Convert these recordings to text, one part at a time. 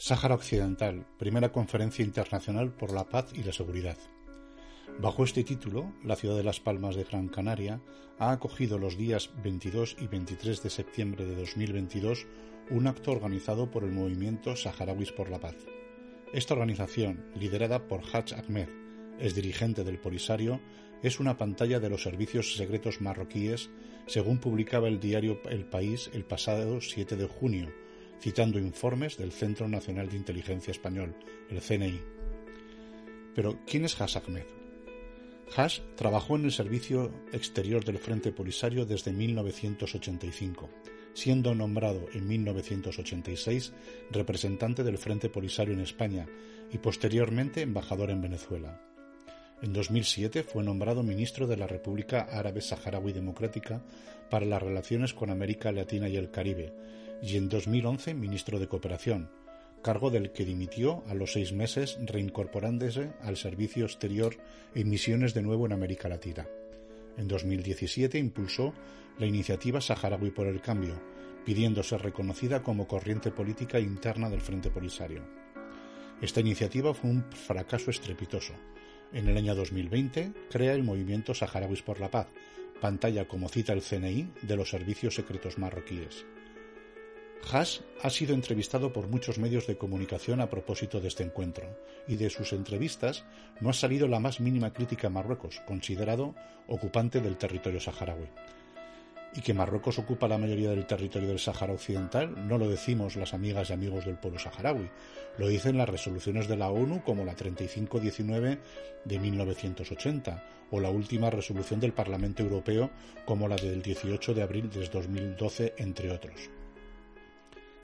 Sáhara Occidental, primera conferencia internacional por la paz y la seguridad. Bajo este título, la ciudad de Las Palmas de Gran Canaria ha acogido los días 22 y 23 de septiembre de 2022 un acto organizado por el movimiento Saharauis por la Paz. Esta organización, liderada por Haj Ahmed, es dirigente del Polisario, es una pantalla de los servicios secretos marroquíes, según publicaba el diario El País el pasado 7 de junio, citando informes del Centro Nacional de Inteligencia Español, el CNI. Pero, ¿quién es Hash Ahmed? Hash trabajó en el servicio exterior del Frente Polisario desde 1985, siendo nombrado en 1986 representante del Frente Polisario en España y posteriormente embajador en Venezuela. En 2007 fue nombrado ministro de la República Árabe Saharaui Democrática para las relaciones con América Latina y el Caribe, y en 2011 ministro de Cooperación, cargo del que dimitió a los seis meses reincorporándose al servicio exterior en misiones de nuevo en América Latina. En 2017 impulsó la iniciativa Saharaui por el Cambio, pidiendo ser reconocida como corriente política interna del Frente Polisario. Esta iniciativa fue un fracaso estrepitoso. En el año 2020 crea el movimiento Saharauis por la Paz, pantalla como cita el CNI de los servicios secretos marroquíes. Hash ha sido entrevistado por muchos medios de comunicación a propósito de este encuentro, y de sus entrevistas no ha salido la más mínima crítica a Marruecos, considerado ocupante del territorio saharaui. Y que Marruecos ocupa la mayoría del territorio del Sáhara Occidental no lo decimos las amigas y amigos del pueblo saharaui, lo dicen las resoluciones de la ONU como la 3519 de 1980 o la última resolución del Parlamento Europeo como la del 18 de abril de 2012, entre otros.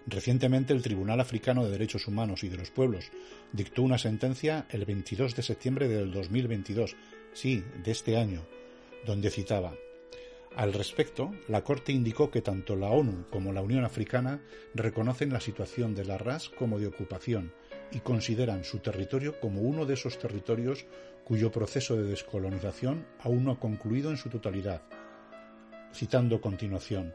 Recientemente el Tribunal Africano de Derechos Humanos y de los Pueblos dictó una sentencia el 22 de septiembre del 2022, sí, de este año, donde citaba al respecto, la Corte indicó que tanto la ONU como la Unión Africana reconocen la situación de la RAS como de ocupación y consideran su territorio como uno de esos territorios cuyo proceso de descolonización aún no ha concluido en su totalidad. Citando a continuación,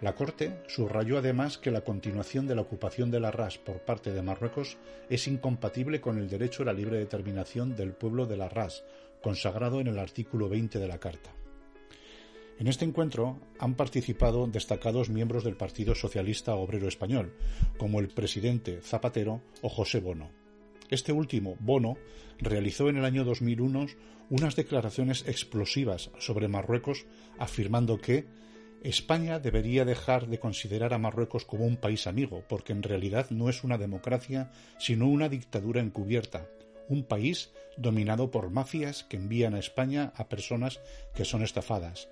la Corte subrayó además que la continuación de la ocupación de la RAS por parte de Marruecos es incompatible con el derecho a la libre determinación del pueblo de la RAS, consagrado en el artículo 20 de la Carta. En este encuentro han participado destacados miembros del Partido Socialista Obrero Español, como el presidente Zapatero o José Bono. Este último, Bono, realizó en el año 2001 unas declaraciones explosivas sobre Marruecos, afirmando que España debería dejar de considerar a Marruecos como un país amigo, porque en realidad no es una democracia, sino una dictadura encubierta, un país dominado por mafias que envían a España a personas que son estafadas.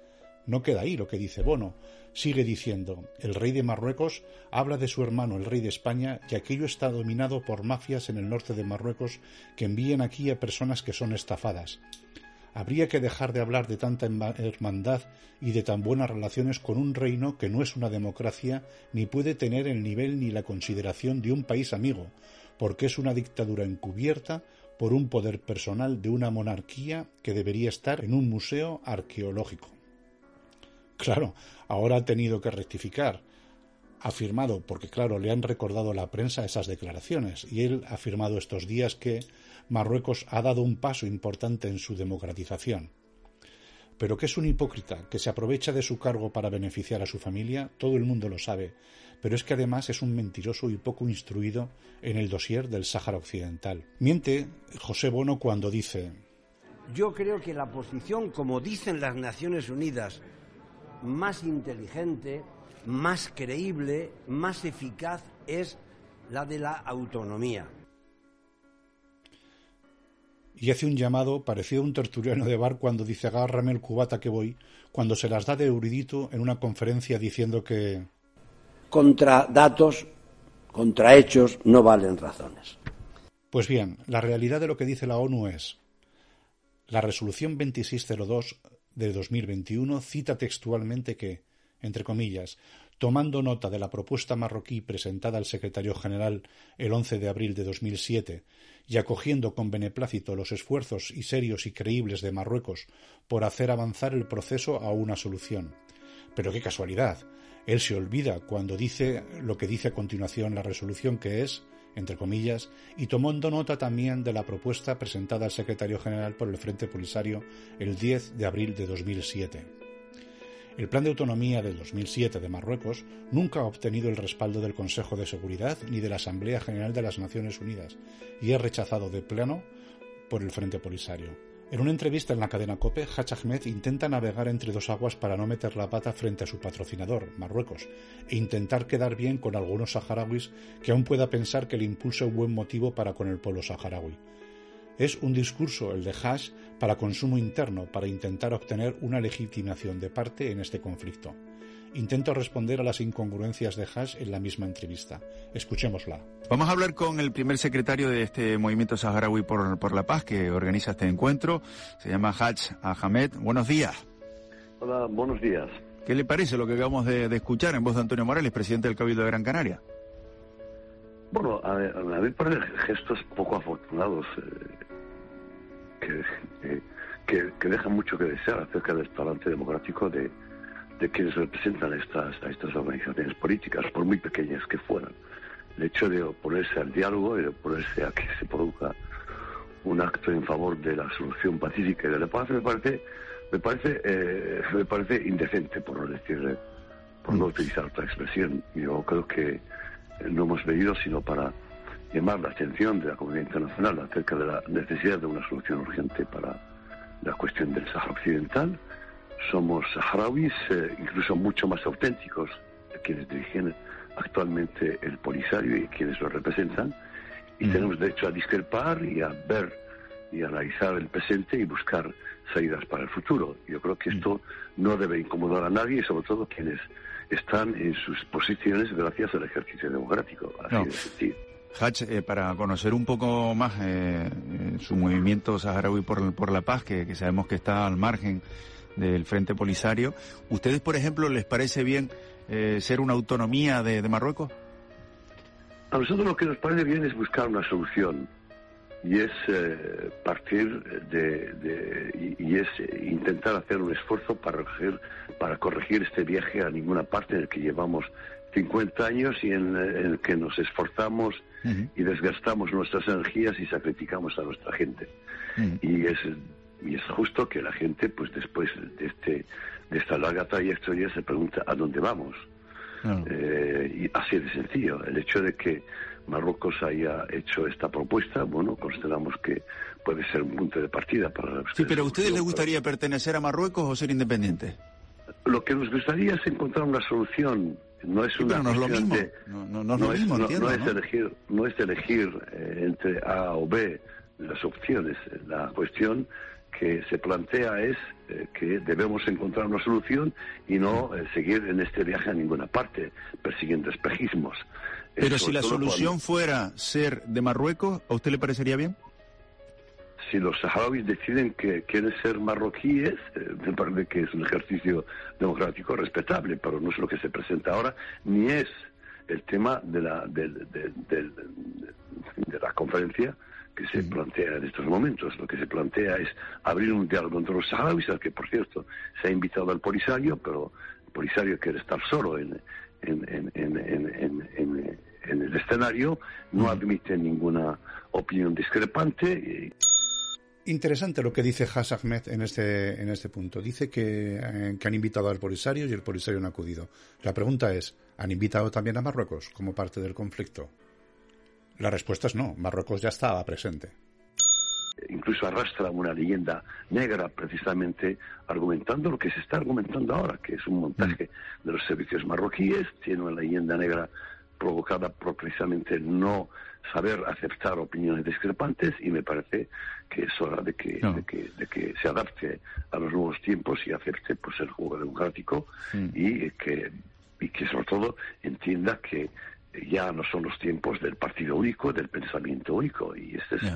No queda ahí lo que dice Bono. Sigue diciendo, el rey de Marruecos habla de su hermano el rey de España y aquello está dominado por mafias en el norte de Marruecos que envían aquí a personas que son estafadas. Habría que dejar de hablar de tanta hermandad y de tan buenas relaciones con un reino que no es una democracia ni puede tener el nivel ni la consideración de un país amigo, porque es una dictadura encubierta por un poder personal de una monarquía que debería estar en un museo arqueológico. Claro, ahora ha tenido que rectificar. Ha afirmado, porque claro, le han recordado a la prensa esas declaraciones, y él ha afirmado estos días que Marruecos ha dado un paso importante en su democratización. Pero que es un hipócrita que se aprovecha de su cargo para beneficiar a su familia, todo el mundo lo sabe, pero es que además es un mentiroso y poco instruido en el dossier del Sáhara Occidental. Miente José Bono cuando dice Yo creo que la posición, como dicen las Naciones Unidas, más inteligente, más creíble, más eficaz es la de la autonomía y hace un llamado parecido a un tertuliano de bar cuando dice agárrame el cubata que voy, cuando se las da de erudido en una conferencia diciendo que... Contra datos contra hechos no valen razones. Pues bien, la realidad de lo que dice la ONU es la resolución 2602 de 2021 cita textualmente que, entre comillas, tomando nota de la propuesta marroquí presentada al secretario general el 11 de abril de 2007 y acogiendo con beneplácito los esfuerzos y serios y creíbles de Marruecos por hacer avanzar el proceso a una solución. Pero qué casualidad. Él se olvida cuando dice lo que dice a continuación la resolución que es, entre comillas, y tomando nota también de la propuesta presentada al secretario general por el Frente Polisario el 10 de abril de 2007. El Plan de Autonomía del 2007 de Marruecos nunca ha obtenido el respaldo del Consejo de Seguridad ni de la Asamblea General de las Naciones Unidas y es rechazado de plano por el Frente Polisario. En una entrevista en la cadena COPE, Hach Ahmed intenta navegar entre dos aguas para no meter la pata frente a su patrocinador, Marruecos, e intentar quedar bien con algunos saharauis que aún pueda pensar que le impulsa un buen motivo para con el pueblo saharaui. Es un discurso, el de Hash, para consumo interno, para intentar obtener una legitimación de parte en este conflicto. Intento responder a las incongruencias de Hash en la misma entrevista. Escuchémosla. Vamos a hablar con el primer secretario de este movimiento saharaui por, la paz que organiza este encuentro. Se llama Hach Ahmed. Buenos días. Hola, buenos días. ¿Qué le parece lo que acabamos de, escuchar en voz de Antonio Morales, presidente del Cabildo de Gran Canaria? Bueno, a, a mí me parecen gestos poco afortunados. Eh, que, que, deja mucho que desear acerca del talante democrático de, de quienes representan estas, a estas organizaciones políticas, por muy pequeñas que fueran. El hecho de oponerse al diálogo y de oponerse a que se produzca un acto en favor de la solución pacífica y de la paz me parece me parece eh, me parece indecente por no decir por no utilizar otra expresión yo creo que no hemos venido sino para llamar la atención de la comunidad internacional acerca de la necesidad de una solución urgente para la cuestión del Sahara Occidental. Somos saharauis, eh, incluso mucho más auténticos, quienes dirigen actualmente el Polisario y quienes lo representan, y tenemos derecho a discrepar y a ver y analizar el presente y buscar salidas para el futuro. Yo creo que esto no debe incomodar a nadie, sobre todo quienes están en sus posiciones gracias al ejercicio democrático. Así de Hach, eh, para conocer un poco más eh, eh, su movimiento saharaui por, por la paz, que, sabemos que está al margen del Frente Polisario, ¿ustedes, por ejemplo, les parece bien ser una autonomía de, Marruecos? A nosotros lo que nos parece bien es buscar una solución y es partir de, y, es intentar hacer un esfuerzo para corregir, para corregir este viaje a ninguna parte en el que llevamos 50 años y en, el que nos esforzamos y desgastamos nuestras energías y sacrificamos a nuestra gente. Y es y es justo que la gente, pues después de este de esta larga trayectoria, se pregunta a dónde vamos. Eh, y así de sencillo. El hecho de que Marruecos haya hecho esta propuesta, bueno, consideramos que puede ser un punto de partida para la Sí, pero ¿a ustedes les gustaría pertenecer a Marruecos o ser independientes? Lo que nos gustaría es encontrar una solución. No es una no es lo mismo. no, es, elegir no es elegir eh, entre A o B las opciones. La cuestión que se plantea es eh, que debemos encontrar una solución y no eh, seguir en este viaje a ninguna parte persiguiendo espejismos. Pero si la solución fuera ser de Marruecos a usted le parecería bien si los saharauis deciden que quieren ser marroquíes, eh, me parece que es un ejercicio democrático respetable, pero no es lo que se presenta ahora, ni es el tema de la, de, la conferencia que se plantea en estos momentos. Lo que se plantea es abrir un diálogo entre los saharauis, al que, por cierto, se ha invitado al Polisario, pero el Polisario quiere estar solo en, en, en, en el escenario, no admite ninguna opinión discrepante. Interesante lo que dice Has Ahmed en este, en este punto. Dice que, eh, que, han invitado al Polisario y el Polisario no ha acudido. La pregunta es, ¿han invitado también a Marruecos como parte del conflicto? La respuesta es no, Marruecos ya estaba presente. Incluso arrastra una leyenda negra precisamente argumentando lo que se está argumentando ahora, que es un montaje mm. de los servicios marroquíes, tiene una leyenda negra provocada por precisamente no saber aceptar opiniones discrepantes y me parece que es hora de que, de que, se adapte a los nuevos tiempos y acepte pues el juego democrático y que y que sobre todo entienda que ya no son los tiempos del partido único, del pensamiento único. Y esta es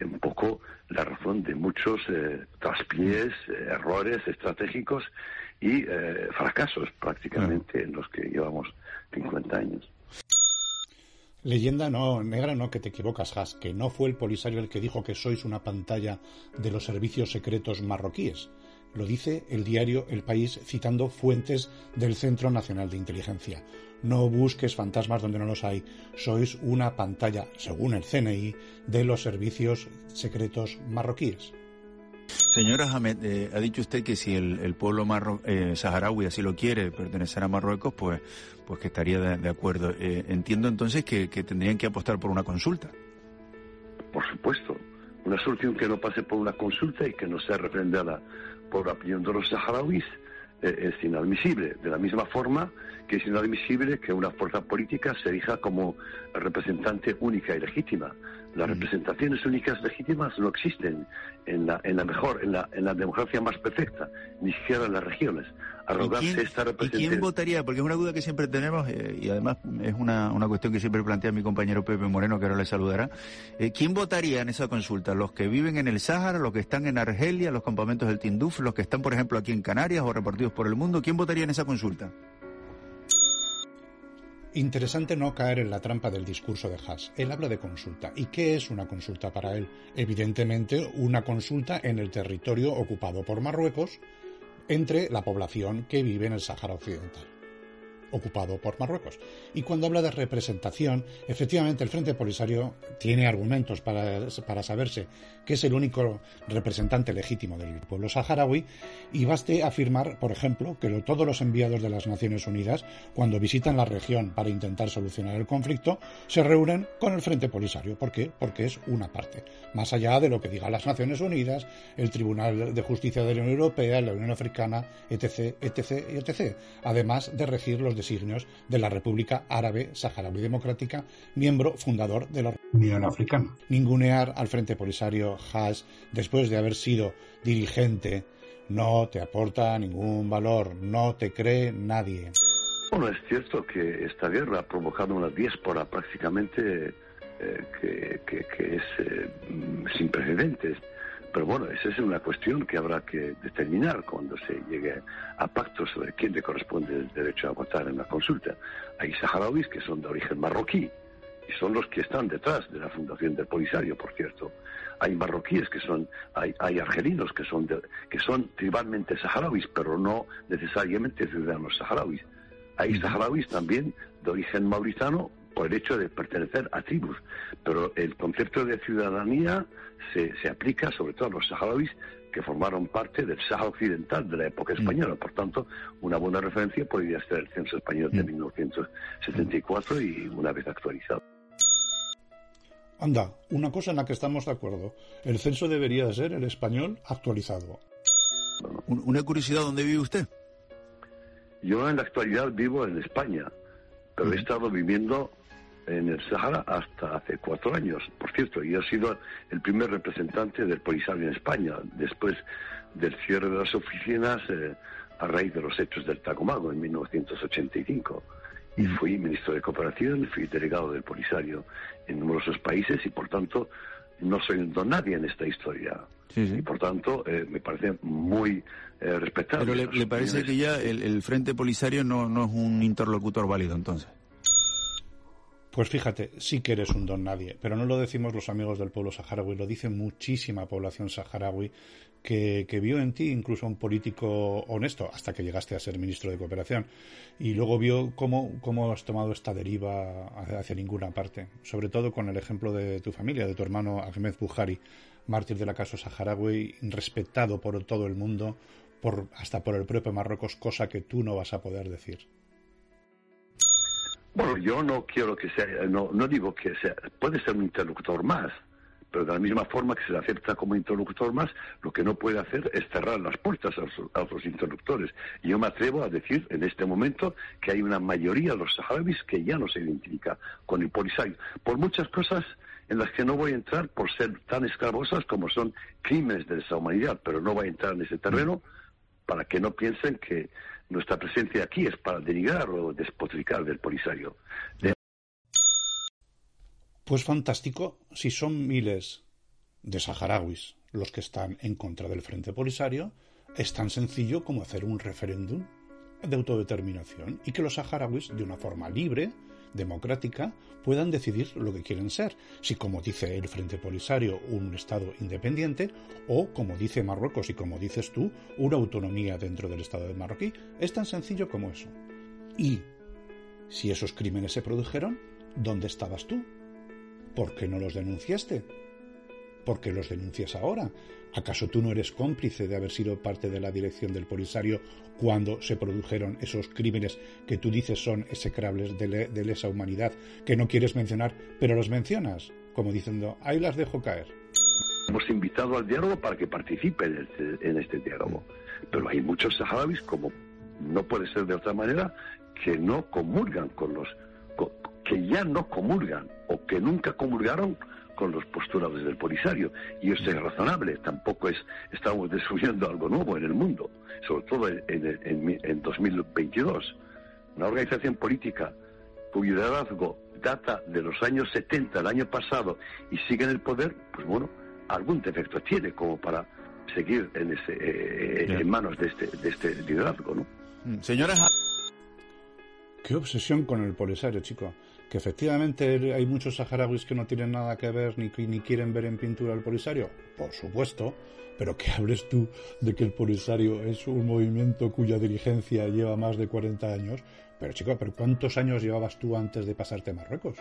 un poco la razón de muchos eh, traspiés, eh, errores estratégicos y eh, fracasos prácticamente en los que llevamos 50 años. Leyenda no, negra no, que te equivocas, Has, que no fue el Polisario el que dijo que sois una pantalla de los servicios secretos marroquíes. Lo dice el diario El País citando fuentes del Centro Nacional de Inteligencia. No busques fantasmas donde no los hay. Sois una pantalla, según el CNI, de los servicios secretos marroquíes. Señora Hamed, eh, ha dicho usted que si el, pueblo eh, saharaui así lo quiere, pertenecer a Marruecos, pues, pues que estaría de, acuerdo. Eh, entiendo entonces que, que tendrían que apostar por una consulta. Por supuesto. Una solución que no pase por una consulta y que no sea refrendada por la opinión de los saharauis es inadmisible. De la misma forma que es inadmisible que una fuerza política se elija como representante única y legítima. Las representaciones únicas legítimas no existen en la, en la mejor, en la, en la democracia más perfecta, ni siquiera en las regiones. Arrogarse esta representación. ¿Y quién votaría? Porque es una duda que siempre tenemos eh, y además es una, una cuestión que siempre plantea mi compañero Pepe Moreno, que ahora le saludará. Eh, ¿Quién votaría en esa consulta? ¿Los que viven en el Sáhara, los que están en Argelia, los campamentos del Tinduf, los que están, por ejemplo, aquí en Canarias o repartidos por el mundo? ¿Quién votaría en esa consulta? Interesante no caer en la trampa del discurso de Haas. Él habla de consulta. ¿Y qué es una consulta para él? Evidentemente, una consulta en el territorio ocupado por Marruecos entre la población que vive en el Sáhara Occidental ocupado por Marruecos. Y cuando habla de representación, efectivamente el Frente Polisario tiene argumentos para, para saberse que es el único representante legítimo del pueblo saharaui y baste afirmar, por ejemplo, que todos los enviados de las Naciones Unidas, cuando visitan la región para intentar solucionar el conflicto, se reúnen con el Frente Polisario. ¿Por qué? Porque es una parte. Más allá de lo que digan las Naciones Unidas, el Tribunal de Justicia de la Unión Europea, la Unión Africana, etc., etc., etc., además de regir los designios de la República Árabe Saharaui Democrática, miembro fundador de la Unión Africana. Ningunear al Frente Polisario Haas, después de haber sido dirigente, no te aporta ningún valor, no te cree nadie. Bueno, es cierto que esta guerra ha provocado una diáspora prácticamente eh, que, es eh, sin precedentes. Pero bueno, esa es una cuestión que habrá que determinar cuando se llegue a pactos sobre quién le corresponde el derecho a votar en la consulta. Hay saharauis que son de origen marroquí y son los que están detrás de la fundación del Polisario, por cierto. Hay marroquíes que son, hay, hay argelinos que son, que son tribalmente saharauis, pero no necesariamente ciudadanos saharauis. Hay saharauis también de origen mauritano por el hecho de pertenecer a tribus, pero el concepto de ciudadanía se, se aplica sobre todo a los saharauis que formaron parte del Sahara Occidental de la época mm. española. Por tanto, una buena referencia podría ser el censo español de 1974 mm. y una vez actualizado. Anda, una cosa en la que estamos de acuerdo. El censo debería ser el español actualizado. Una curiosidad, ¿dónde vive usted? Yo en la actualidad vivo en España, pero he estado viviendo en el Sahara hasta hace cuatro años, por cierto, y he sido el primer representante del Polisario en España, después del cierre de las oficinas eh, a raíz de los hechos del Tacomago en 1985. Y fui ministro de Cooperación, fui delegado del Polisario en numerosos países y, por tanto, no soy un don nadie en esta historia. Y por tanto, eh, me parece muy eh, respetable. Pero le, parece que ya el, el Frente Polisario no, no es un interlocutor válido entonces. Pues fíjate, sí que eres un don nadie, pero no lo decimos los amigos del pueblo saharaui, lo dice muchísima población saharaui que, vio en ti incluso un político honesto hasta que llegaste a ser ministro de Cooperación y luego vio cómo, cómo has tomado esta deriva hacia ninguna parte, sobre todo con el ejemplo de tu familia, de tu hermano Ahmed Buhari, mártir de la casa saharaui, respetado por todo el mundo, por, hasta por el propio Marruecos, cosa que tú no vas a poder decir. Bueno, yo no quiero que sea, no, no digo que sea, puede ser un interlocutor más, pero de la misma forma que se le acepta como interlocutor más, lo que no puede hacer es cerrar las puertas a, los, interlocutores. Y yo me atrevo a decir en este momento que hay una mayoría de los saharauis que ya no se identifica con el Polisario, por muchas cosas en las que no voy a entrar por ser tan esclavosas como son crímenes de esa humanidad, pero no voy a entrar en ese terreno para que no piensen que nuestra presencia aquí es para denigrar o despotricar del Polisario. Pues fantástico si son miles de saharauis los que están en contra del Frente Polisario, es tan sencillo como hacer un referéndum de autodeterminación y que los saharauis, de una forma libre, democrática, puedan decidir lo que quieren ser, si como dice el Frente Polisario, un Estado independiente, o como dice Marruecos y como dices tú, una autonomía dentro del Estado de Marroquí. Es tan sencillo como eso. Y si esos crímenes se produjeron, ¿dónde estabas tú? ¿Por qué no los denunciaste? ¿Por qué los denuncias ahora? ¿Acaso tú no eres cómplice de haber sido parte de la dirección del Polisario cuando se produjeron esos crímenes que tú dices son execrables de, lesa humanidad, que no quieres mencionar, pero los mencionas? Como diciendo, ahí las dejo caer. Hemos invitado al diálogo para que participe en este, este diálogo. Pero hay muchos saharauis, como no puede ser de otra manera, que no comulgan con los. que ya no comulgan o que nunca comulgaron con los postulados del Polisario. Y eso es razonable, tampoco es, estamos descubriendo algo nuevo en el mundo, sobre todo en, en, en 2022. Una organización política cuyo liderazgo data de los años 70, el año pasado, y sigue en el poder, pues bueno, algún defecto tiene como para seguir en, ese, eh, en manos de este, de este liderazgo, ¿no? Mm, señora... Qué obsesión con el polisario, chico que efectivamente hay muchos saharauis que no tienen nada que ver ni, ni quieren ver en pintura el Polisario, por supuesto, pero que hables tú de que el Polisario es un movimiento cuya dirigencia lleva más de 40 años, pero chico, ¿pero cuántos años llevabas tú antes de pasarte a Marruecos?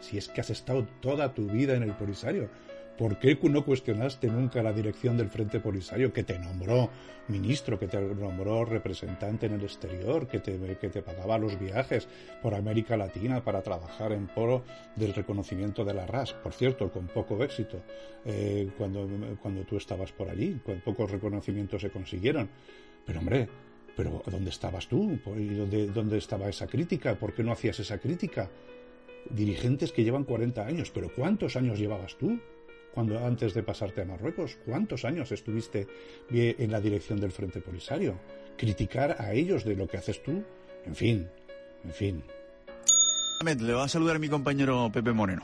Si es que has estado toda tu vida en el Polisario, ¿Por qué no cuestionaste nunca la dirección del Frente Polisario que te nombró ministro, que te nombró representante en el exterior, que te, pagaba los viajes por América Latina para trabajar en poro del reconocimiento de la RAS? Por cierto, con poco éxito eh, cuando, cuando tú estabas por allí, con pocos reconocimientos se consiguieron. Pero hombre, pero ¿dónde estabas tú? ¿Y dónde, dónde estaba esa crítica? ¿Por qué no hacías esa crítica? Dirigentes que llevan 40 años, pero ¿cuántos años llevabas tú? Cuando antes de pasarte a Marruecos? ¿Cuántos años estuviste en la dirección del Frente Polisario? Criticar a ellos de lo que haces tú, en fin, en fin. Le va a saludar a mi compañero Pepe Moreno.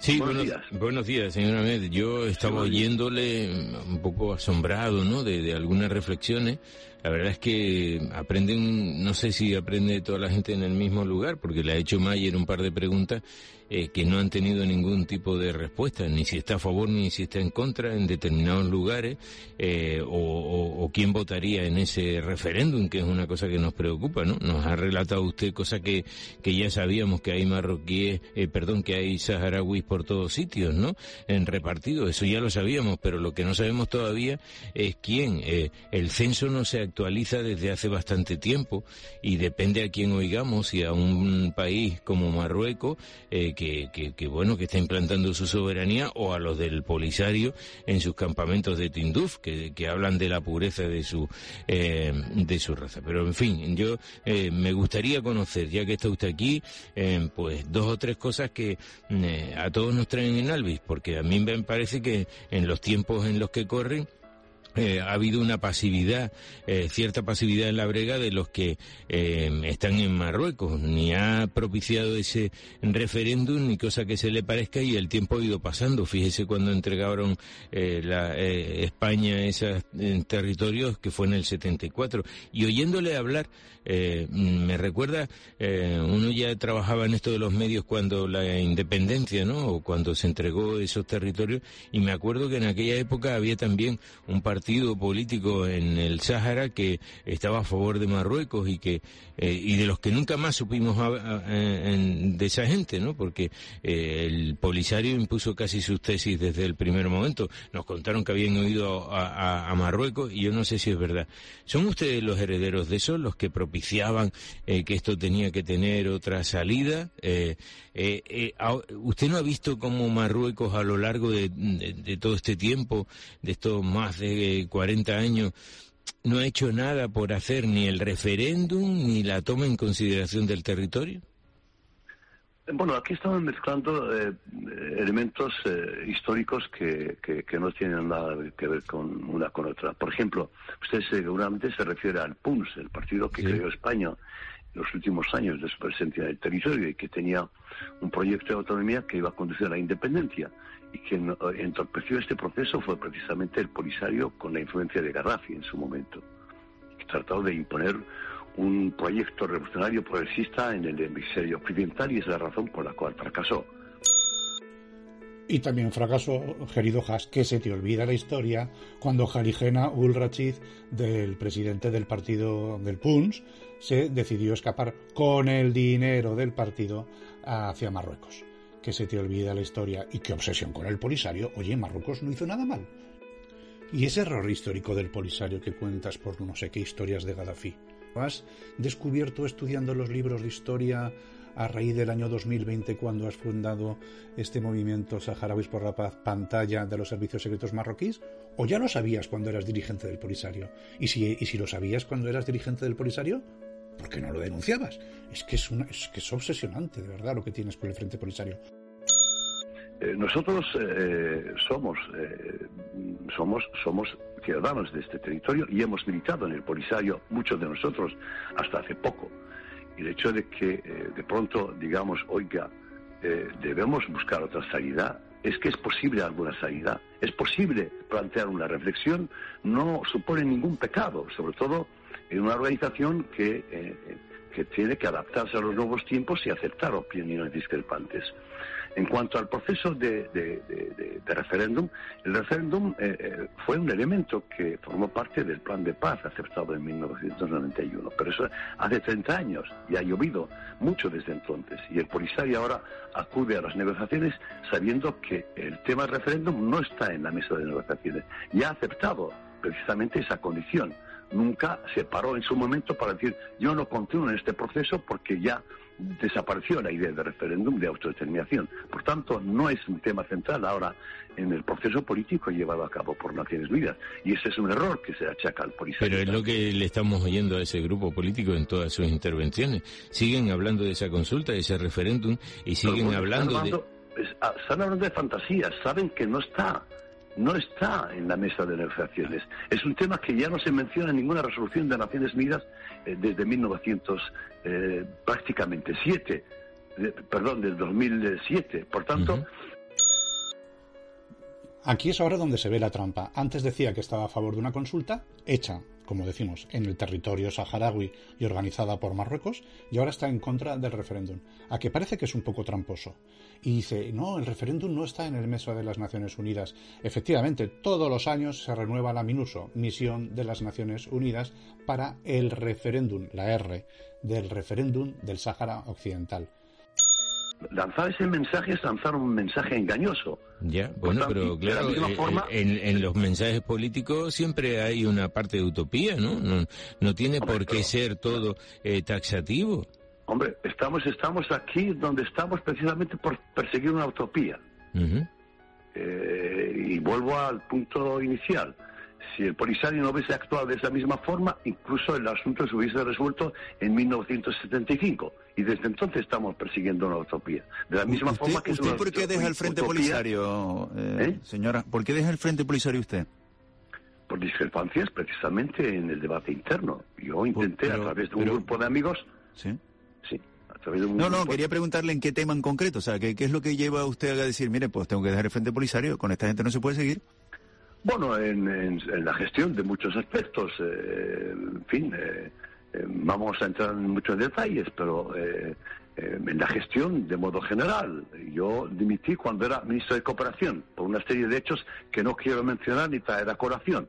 Sí, buenos, días. Buenos días, señora Med. Yo estaba oyéndole un poco asombrado, ¿no? De, de, algunas reflexiones. La verdad es que aprenden, no sé si aprende toda la gente en el mismo lugar, porque le ha hecho Mayer un par de preguntas eh, que no han tenido ningún tipo de respuesta, ni si está a favor ni si está en contra en determinados lugares, eh, o, quién votaría en ese referéndum, que es una cosa que nos preocupa, ¿no? Nos ha relatado usted cosas que, que ya sabíamos que hay marroquíes, eh, perdón, que hay saharauis por todos sitios, ¿no? En repartido, eso ya lo sabíamos, pero lo que no sabemos todavía es quién. el censo no se actualiza desde hace bastante tiempo y depende a quién oigamos, y a un país como Marruecos, que, bueno, que está implantando su soberanía, o a los del Polisario en sus campamentos de Tinduf, que, hablan de la pureza de su, eh, de su raza. Pero en fin, yo eh, me gustaría conocer, ya que está usted aquí, eh, pues dos o tres cosas que a todos nos traen en Alvis, porque a mí me parece que en los tiempos en los que corren, eh, ha habido una pasividad, eh, cierta pasividad en la brega de los que eh, están en Marruecos. Ni ha propiciado ese referéndum ni cosa que se le parezca y el tiempo ha ido pasando. Fíjese cuando entregaron la, España esos territorios que fue en el 74. Y oyéndole hablar, me recuerda, uno ya trabajaba en esto de los medios cuando la independencia, ¿no? O cuando se entregó esos territorios y me acuerdo que en aquella época había también un partido partido político en el Sáhara que estaba a favor de Marruecos y que eh, y de los que nunca más supimos de esa gente, ¿no? Porque eh, el Polisario impuso casi sus tesis desde el primer momento. Nos contaron que habían oído a, Marruecos y yo no sé si es verdad. ¿Son ustedes los herederos de eso, los que propiciaban eh, que esto tenía que tener otra salida? ¿Usted no ha visto cómo Marruecos a lo largo de, de todo este tiempo, de estos más de 40 años no ha hecho nada por hacer ni el referéndum ni la toma en consideración del territorio? Bueno, aquí estamos mezclando eh, elementos eh, históricos que, que, no tienen nada que ver con una con otra. Por ejemplo, usted seguramente se refiere al PUNS, el partido que creó España los últimos años de su presencia en el territorio y que tenía un proyecto de autonomía que iba a conducir a la independencia y que entorpeció este proceso fue precisamente el Polisario con la influencia de Gaddafi en su momento, que trató de imponer un proyecto revolucionario progresista en el hemisferio occidental y es la razón por la cual fracasó. Y también fracasó, querido Haas, que se te olvida la historia cuando Jaligena Ul Rachid, del presidente del partido del PUNS, se decidió escapar con el dinero del partido hacia Marruecos. Que se te olvida la historia y qué obsesión con el Polisario. Oye, Marruecos no hizo nada mal. Y ese error histórico del Polisario que cuentas por no sé qué historias de Gaddafi. ¿Has descubierto estudiando los libros de historia a raíz del año 2020 cuando has fundado este movimiento Saharauis por la Paz, pantalla de los servicios secretos marroquíes? ¿O ya lo sabías cuando eras dirigente del Polisario? Y si, y si lo sabías cuando eras dirigente del Polisario, ¿por qué no lo denunciabas? Es que es, una, es, que es obsesionante, de verdad, lo que tienes con el Frente Polisario. Eh, nosotros eh, somos, eh, somos, somos ciudadanos de este territorio y hemos militado en el Polisario, muchos de nosotros, hasta hace poco. Y el hecho de que eh, de pronto digamos, oiga, eh, debemos buscar otra salida, es que es posible alguna salida, es posible plantear una reflexión, no supone ningún pecado, sobre todo en una organización que, eh, que tiene que adaptarse a los nuevos tiempos y aceptar opiniones discrepantes. En cuanto al proceso de, referéndum, el referéndum eh, eh, fue un elemento que formó parte del plan de paz aceptado en 1991, pero eso hace 30 años y ha llovido mucho desde entonces. Y el Polisario ahora acude a las negociaciones sabiendo que el tema del referéndum no está en la mesa de negociaciones y ha aceptado precisamente esa condición. Nunca se paró en su momento para decir yo no continúo en este proceso porque ya desapareció la idea de referéndum de autodeterminación. Por tanto, no es un tema central ahora en el proceso político llevado a cabo por Naciones Unidas. Y ese es un error que se achaca al Polisario. Pero es lo que le estamos oyendo a ese grupo político en todas sus intervenciones. Siguen hablando de esa consulta, de ese referéndum, y siguen hablando, de... Ah, están hablando de fantasías, saben que no está no está en la mesa de negociaciones. Es un tema que ya no se menciona en ninguna resolución de Naciones Unidas eh, desde 1900, eh, prácticamente siete, perdón, del 2007. Por tanto. Aquí es ahora donde se ve la trampa. Antes decía que estaba a favor de una consulta hecha como decimos, en el territorio saharaui y organizada por Marruecos, y ahora está en contra del referéndum, a que parece que es un poco tramposo. Y dice, no, el referéndum no está en el mesa de las Naciones Unidas. Efectivamente, todos los años se renueva la MINUSO, Misión de las Naciones Unidas, para el referéndum, la R, del referéndum del Sáhara Occidental lanzar ese mensaje es lanzar un mensaje engañoso. Ya, bueno, pero claro, eh, en, los mensajes políticos siempre hay una parte de utopía, ¿no? No, tiene por qué ser todo eh, taxativo. Hombre, estamos, estamos aquí donde estamos precisamente por perseguir una utopía. Eh, y vuelvo al punto inicial si el Polisario no hubiese actuado de esa misma forma, incluso el asunto se hubiese resuelto en 1975. Y desde entonces estamos persiguiendo una utopía. De la misma forma que... ¿Usted por qué deja el Frente Polisario, eh, ¿Eh? señora? ¿Por qué deja el Frente Polisario usted? Por discrepancias precisamente en el debate interno. Yo intenté a través de un grupo de amigos... Sí. Sí. A través de un no, no, quería preguntarle en qué tema en concreto, o sea, ¿qué, ¿qué es lo que lleva a usted a decir, mire, pues tengo que dejar el Frente Polisario, con esta gente no se puede seguir? Bueno, en, la gestión de muchos aspectos, eh, en fin, eh, eh, vamos a entrar en muchos detalles, pero en la gestión de modo general. Yo dimití cuando era ministro de Cooperación por una serie de hechos que no quiero mencionar ni traer a colación.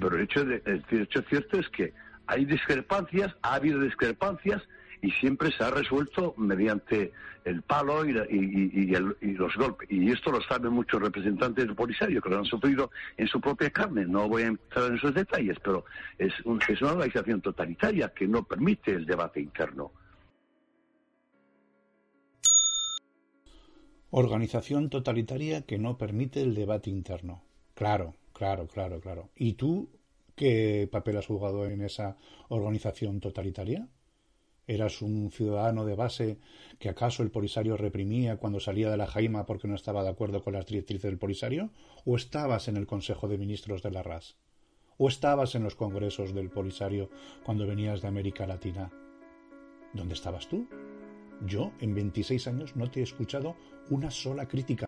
Pero el hecho, de, el hecho cierto es que hay discrepancias, ha habido discrepancias y siempre se ha resuelto mediante el palo y, los golpes. Y esto lo saben muchos representantes del Polisario, que lo han sufrido en su propia carne. No voy a entrar en esos detalles, pero es, es una organización totalitaria que no permite el debate interno. Organización totalitaria que no permite el debate interno. Claro, claro, claro, claro. ¿Y tú qué papel has jugado en esa organización totalitaria? ¿Eras un ciudadano de base que acaso el Polisario reprimía cuando salía de la Jaima porque no estaba de acuerdo con las directrices del Polisario? ¿O estabas en el Consejo de Ministros de la RAS? ¿O estabas en los congresos del Polisario cuando venías de América Latina? ¿Dónde estabas tú? Yo, en 26 años, no te he escuchado una sola crítica.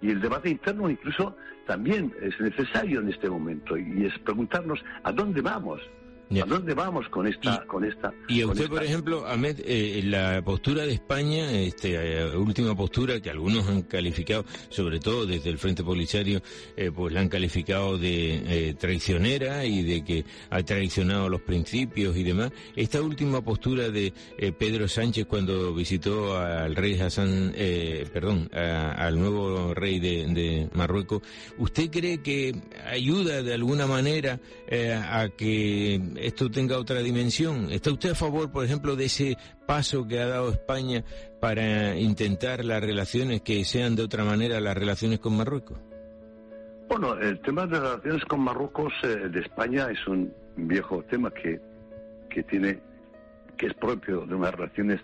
Y el debate interno incluso también es necesario en este momento y es preguntarnos a dónde vamos. ¿A dónde vamos con esta? Y, con esta y a usted, por ejemplo, Ahmed, eh, la postura de España, este, eh, última postura que algunos han calificado, sobre todo desde el Frente Polisario, eh, pues la han calificado de traicionera y de que ha traicionado los principios y demás. Esta última postura de Pedro Sánchez cuando visitó al rey Hassan, perdón, al nuevo rey de, de, Marruecos, ¿usted cree que ayuda de alguna manera a que esto tenga otra dimensión. ¿Está usted a favor, por ejemplo, de ese paso que ha dado España para intentar las relaciones que sean de otra manera las relaciones con Marruecos? Bueno, el tema de relaciones con Marruecos eh, de España es un viejo tema que, que tiene que es propio de unas relaciones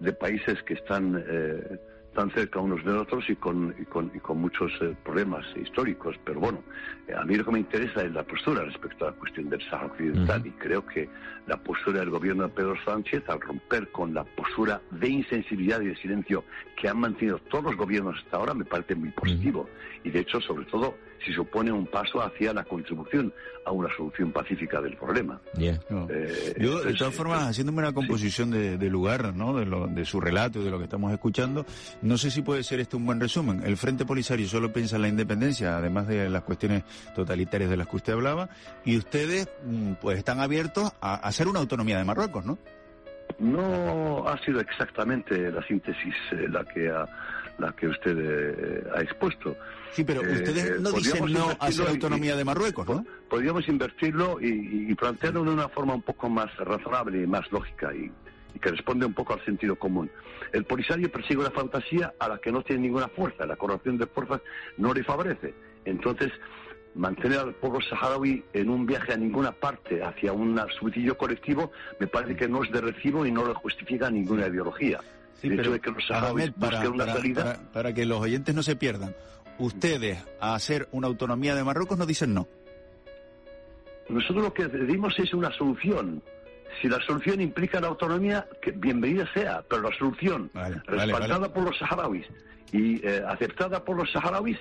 de países que están eh, tan cerca unos de otros y con, y con, y con muchos eh, problemas históricos. Pero bueno, eh, a mí lo que me interesa es la postura respecto a la cuestión del Sahara Occidental y creo que la postura del gobierno de Pedro Sánchez, al romper con la postura de insensibilidad y de silencio que han mantenido todos los gobiernos hasta ahora, me parece muy positivo. Y de hecho, sobre todo, si supone un paso hacia la contribución a una solución pacífica del problema. Eh, Yo, de todas formas, haciéndome una composición de, lugar, ¿no? De, lo, de su relato y de lo que estamos escuchando, no sé si puede ser este un buen resumen. El Frente Polisario solo piensa en la independencia, además de las cuestiones totalitarias de las que usted hablaba, y ustedes, mm, pues, están abiertos a hacer una autonomía de Marruecos, ¿no? No ha sido exactamente la síntesis eh, la que ha la que usted eh, ha expuesto. Sí, pero eh, ustedes no dicen no a la autonomía de Marruecos, ¿no? Podríamos invertirlo y, plantearlo de una forma un poco más razonable y más lógica y, que responde un poco al sentido común. El Polisario persigue una fantasía a la que no tiene ninguna fuerza, la corrupción de fuerzas no le favorece. Entonces, mantener al pueblo saharaui en un viaje a ninguna parte hacia un suicidio colectivo me parece que no es de recibo y no lo justifica ninguna ideología. Sí, pero, que para, que los oyentes no se pierdan, ustedes a hacer una autonomía de Marruecos no dicen no. Nosotros lo que pedimos es una solución. Si la solución implica la autonomía, que bienvenida sea, pero la solución respaldada por los saharauis y eh, aceptada por los saharauis,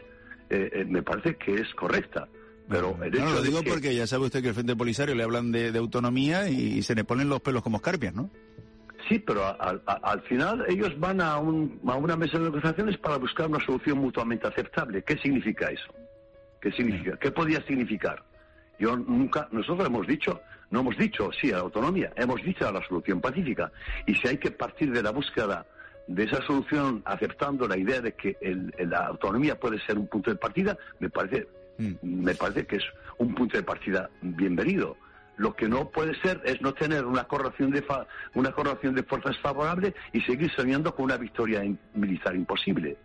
eh, eh, me parece que es correcta. Pero el no, lo digo porque ya sabe usted que el Frente Polisario le hablan de, autonomía y, se le ponen los pelos como escarpias, ¿no? Sí, pero al final ellos van a, una mesa de negociaciones para buscar una solución mutuamente aceptable. ¿Qué significa eso? ¿Qué significa? ¿Qué podría significar? Yo nunca, nosotros hemos dicho, no hemos dicho sí a la autonomía, hemos dicho a la solución pacífica. Y si hay que partir de la búsqueda de esa solución aceptando la idea de que la autonomía puede ser un punto de partida, me parece, mm. me parece que es un punto de partida bienvenido. Lo que no puede ser es no tener una correlación de, una correlación de fuerzas favorable y seguir soñando con una victoria militar imposible.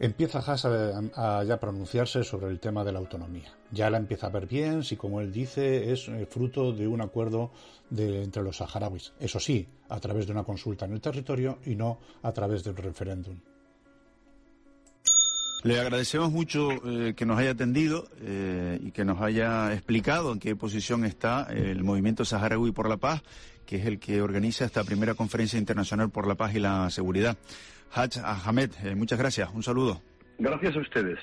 Empieza Haas a, ya pronunciarse sobre el tema de la autonomía. Ya la empieza a ver bien si, como él dice, es eh, fruto de un acuerdo de, entre los saharauis. Eso sí, a través de una consulta en el territorio y no a través de un referéndum. Le agradecemos mucho eh, que nos haya atendido eh, y que nos haya explicado en qué posición está el movimiento saharaui por la paz, que es el que organiza esta primera conferencia internacional por la paz y la seguridad. Haj Ahmed, eh, muchas gracias. Un saludo. Gracias a ustedes.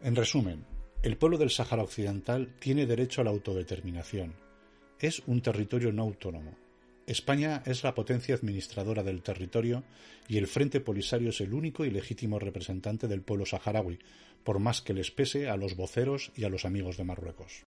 En resumen, el pueblo del Sáhara Occidental tiene derecho a la autodeterminación. Es un territorio no autónomo España es la potencia administradora del territorio y el Frente Polisario es el único y legítimo representante del pueblo saharaui, por más que les pese a los voceros y a los amigos de Marruecos.